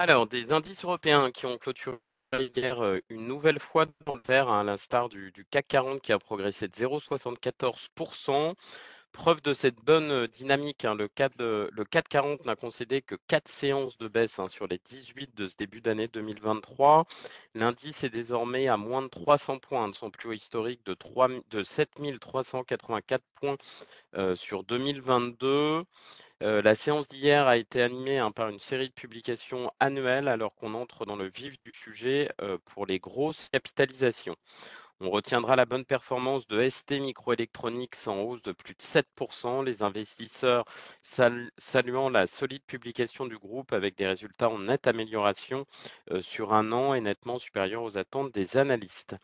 Alors, des indices européens qui ont clôturé hier euh, une nouvelle fois dans le vert, hein, à l'instar du, du CAC 40 qui a progressé de 0,74%. Preuve de cette bonne dynamique, hein, le, CAC, le 40 n'a concédé que 4 séances de baisse hein, sur les 18 de ce début d'année 2023. L'indice est désormais à moins de 300 points de son plus haut historique de, 3, de 7384 points euh, sur 2022. Euh, la séance d'hier a été animée hein, par une série de publications annuelles alors qu'on entre dans le vif du sujet euh, pour les grosses capitalisations. On retiendra la bonne performance de ST Microelectronics en hausse de plus de 7%, les investisseurs saluant la solide publication du groupe avec des résultats en nette amélioration euh, sur un an et nettement supérieurs aux attentes des analystes.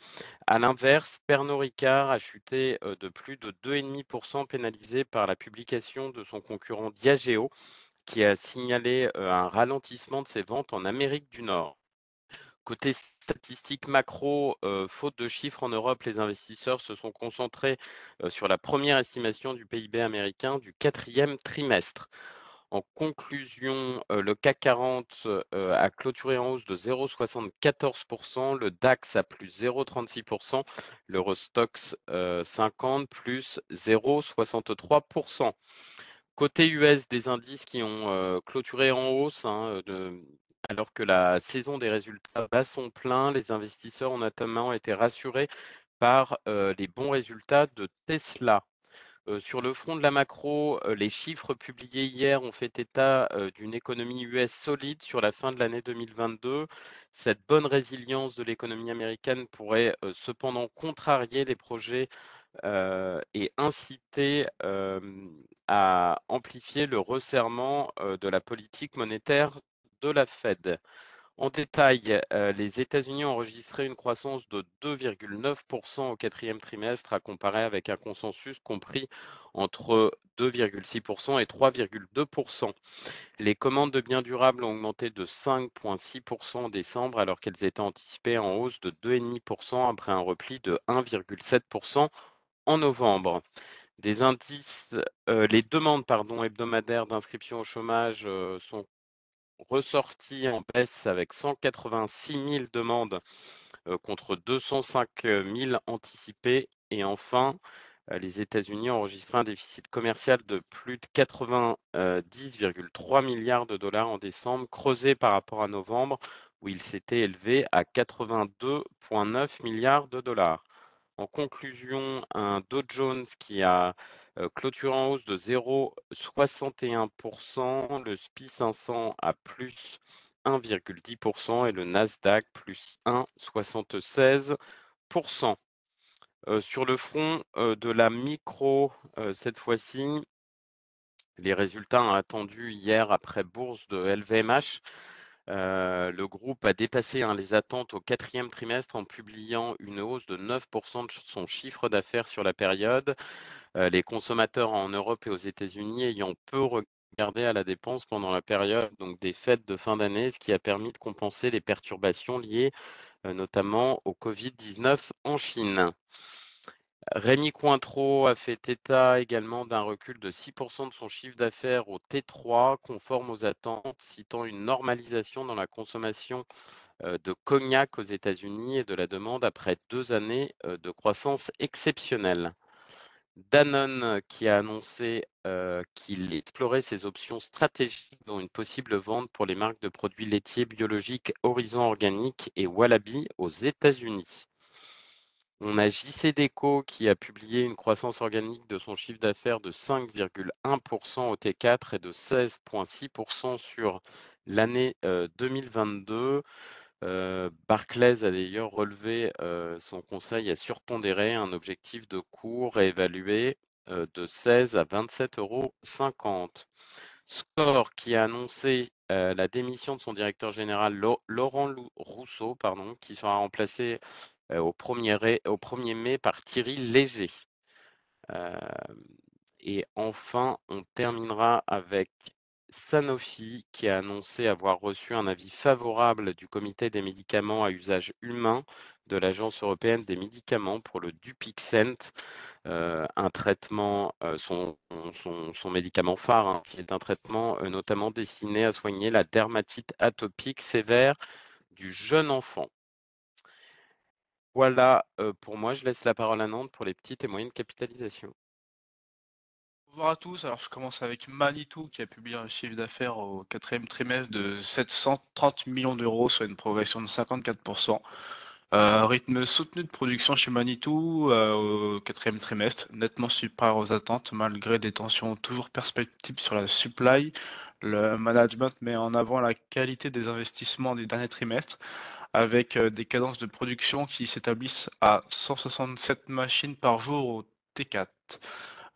À l'inverse, Pernod Ricard a chuté euh, de plus de 2,5% pénalisé par la publication de son concurrent Diageo qui a signalé euh, un ralentissement de ses ventes en Amérique du Nord. Côté statistiques macro, euh, faute de chiffres en Europe, les investisseurs se sont concentrés euh, sur la première estimation du PIB américain du quatrième trimestre. En conclusion, euh, le CAC 40 a clôturé en hausse de 0,74%, le DAX à plus 0,36%, l'Eurostox 50 plus 0,63%. Côté US, des indices qui ont clôturé en hausse, hein, de, alors que la saison des résultats bat son plein, les investisseurs ont notamment été rassurés par les bons résultats de Tesla. sur le front de la macro, les chiffres publiés hier ont fait état d'une économie US solide sur la fin de l'année 2022. Cette bonne résilience de l'économie américaine pourrait cependant contrarier les projets et inciter à amplifier le resserrement de la politique monétaire de la Fed. En détail, euh, les États-Unis ont enregistré une croissance de 2,9% au quatrième trimestre à comparer avec un consensus compris entre 2,6% et 3,2%. Les commandes de biens durables ont augmenté de 5,6% en décembre alors qu'elles étaient anticipées en hausse de 2,5% après un repli de 1,7% en novembre. Des indices, euh, les demandes hebdomadaires d'inscription au chômage euh, sont ressorti en baisse avec 186 000 demandes contre 205 000 anticipées. Et enfin, les États-Unis ont enregistré un déficit commercial de plus de 90,3 milliards de dollars en décembre, creusé par rapport à novembre, où il s'était élevé à 82,9 milliards de dollars. En conclusion, un Dow Jones qui a clôturé en hausse de 0,61%, le SPI 500 à plus 1,10% et le Nasdaq plus 1,76%. sur le front de la micro, cette fois-ci, les résultats attendus hier après bourse de LVMH le groupe a dépassé hein, les attentes au quatrième trimestre en publiant une hausse de 9% de son chiffre d'affaires sur la période. les consommateurs en Europe et aux États-Unis ayant peu regardé à la dépense pendant la période donc des fêtes de fin d'année, ce qui a permis de compenser les perturbations liées notamment au Covid-19 en Chine. Rémi Cointreau a fait état également d'un recul de 6% de son chiffre d'affaires au T3, conforme aux attentes, citant une normalisation dans la consommation de cognac aux États-Unis et de la demande après deux années de croissance exceptionnelle. Danone qui a annoncé qu'il explorait ses options stratégiques dont une possible vente pour les marques de produits laitiers biologiques Horizon Organique et Wallaby aux États-Unis. On a JC Deco qui a publié une croissance organique de son chiffre d'affaires de 5,1% au T4 et de 16,6% sur l'année 2022. Barclays a d'ailleurs relevé son conseil à surpondérer un objectif de cours évalué de 16 à 27,50 euros. Score qui a annoncé la démission de son directeur général Laurent Rousseau, pardon, qui sera remplacé au, 1er, mai par Thierry Léger. et enfin, on terminera avec Sanofi qui a annoncé avoir reçu un avis favorable du comité des médicaments à usage humain de l'Agence européenne des médicaments pour le Dupixent, euh, un traitement, euh, son, son, médicament phare, hein, qui est un traitement euh, notamment destiné à soigner la dermatite atopique sévère du jeune enfant. Voilà, pour moi, je laisse la parole à Nantes pour les petites et moyennes capitalisations. Bonjour à tous, alors je commence avec Manitou qui a publié un chiffre d'affaires au quatrième trimestre de 730 millions d'euros, soit une progression de 54%. Euh, rythme soutenu de production chez Manitou euh, au quatrième trimestre, nettement supérieur aux attentes malgré des tensions toujours perspectives sur la supply. Le management met en avant la qualité des investissements des derniers trimestres avec euh, des cadences de production qui s'établissent à 167 machines par jour au T4.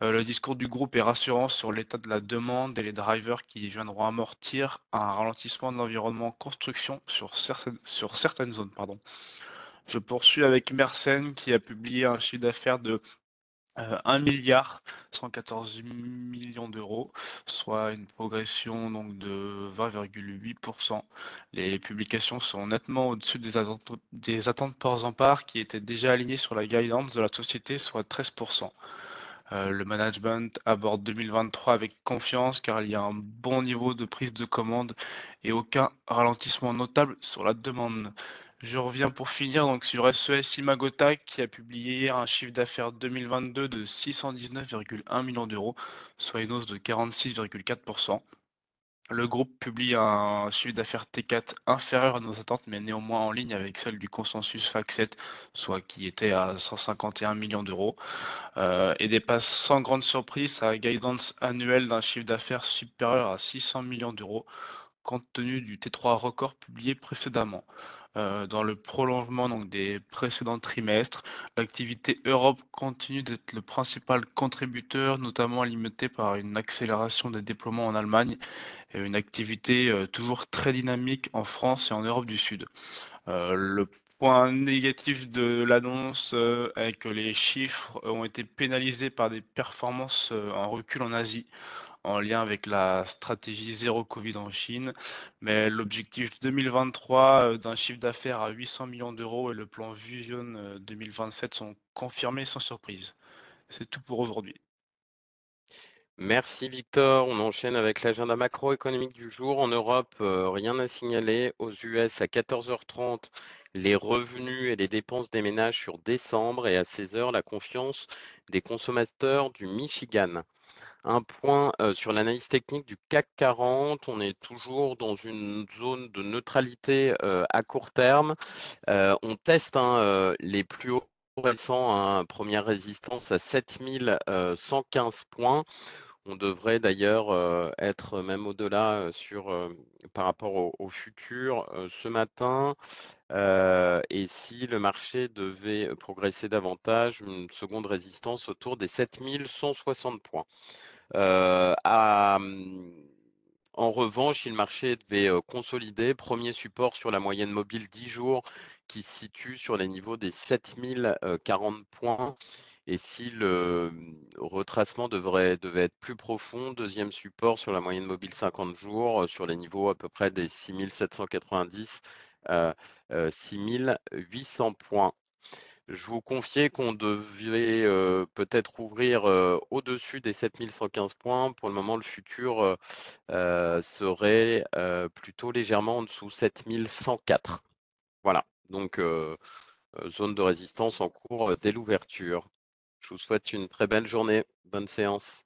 Euh, le discours du groupe est rassurant sur l'état de la demande et les drivers qui viendront amortir un ralentissement de l'environnement construction sur certaines, zones. Je poursuis avec Mersenne qui a publié un chiffre d'affaires de 1 euh, milliard 114 millions d'euros, soit une progression donc de 20,8%. Les publications sont nettement au-dessus des attentes, des attentes en part qui étaient déjà alignées sur la guidance de la société, soit 13%. Euh, le management aborde 2023 avec confiance car il y a un bon niveau de prise de commande et aucun ralentissement notable sur la demande. Je reviens pour finir. Sur SES Imagota qui a publié un chiffre d'affaires 2022 de 619,1 millions d'euros, soit une hausse de 46,4%. Le groupe publie un chiffre d'affaires T4 inférieur à nos attentes, mais néanmoins en ligne avec celle du consensus FAC7, soit qui était à 151 millions d'euros, euh, et dépasse sans grande surprise sa guidance annuelle d'un chiffre d'affaires supérieur à 600 millions d'euros, compte tenu du T3 record publié précédemment. Euh, dans le prolongement des précédents trimestres. L'activité Europe continue d'être le principal contributeur, notamment alimenté par une accélération des déploiements en Allemagne et une activité euh, toujours très dynamique en France et en Europe du Sud. Euh, le point négatif de l'annonce est que les chiffres ont été pénalisés par des performances en recul en Asie en lien avec la stratégie zéro Covid en Chine. Mais l'objectif 2023 euh, d'un chiffre d'affaires à 800 millions d'euros et le plan Vision 2027 euh, sont confirmés sans surprise. C'est tout pour aujourd'hui. Merci Victor. On enchaîne avec l'agenda macroéconomique du jour. En Europe, euh, rien à signaler. Aux US, à 14h30, les revenus et les dépenses des ménages sur décembre et à 16h, la confiance des consommateurs du Michigan. Un point sur l'analyse technique du CAC 40. On est toujours dans une zone de neutralité à court terme. on teste hein, les plus hauts récents, hein, première résistance à 7115 points. On devrait d'ailleurs être même au-delà par rapport au, futur ce matin. et si le marché devait progresser davantage, une seconde résistance autour des 7160 points. Euh, mmh, en revanche, si le marché devait consolider, premier support sur la moyenne mobile 10 jours qui se situe sur les niveaux des 7040 points. Et si le mmh, retracement devrait, devait être plus profond, deuxième support sur la moyenne mobile 50 jours sur les niveaux à peu près des 6790, 6800 points. Je vous confiais qu'on devait peut-être ouvrir au-dessus des 7115 points. Pour le moment, le futur serait plutôt légèrement en dessous 7104. Voilà, donc zone de résistance en cours dès l'ouverture. Je vous souhaite une très belle journée. Bonne séance.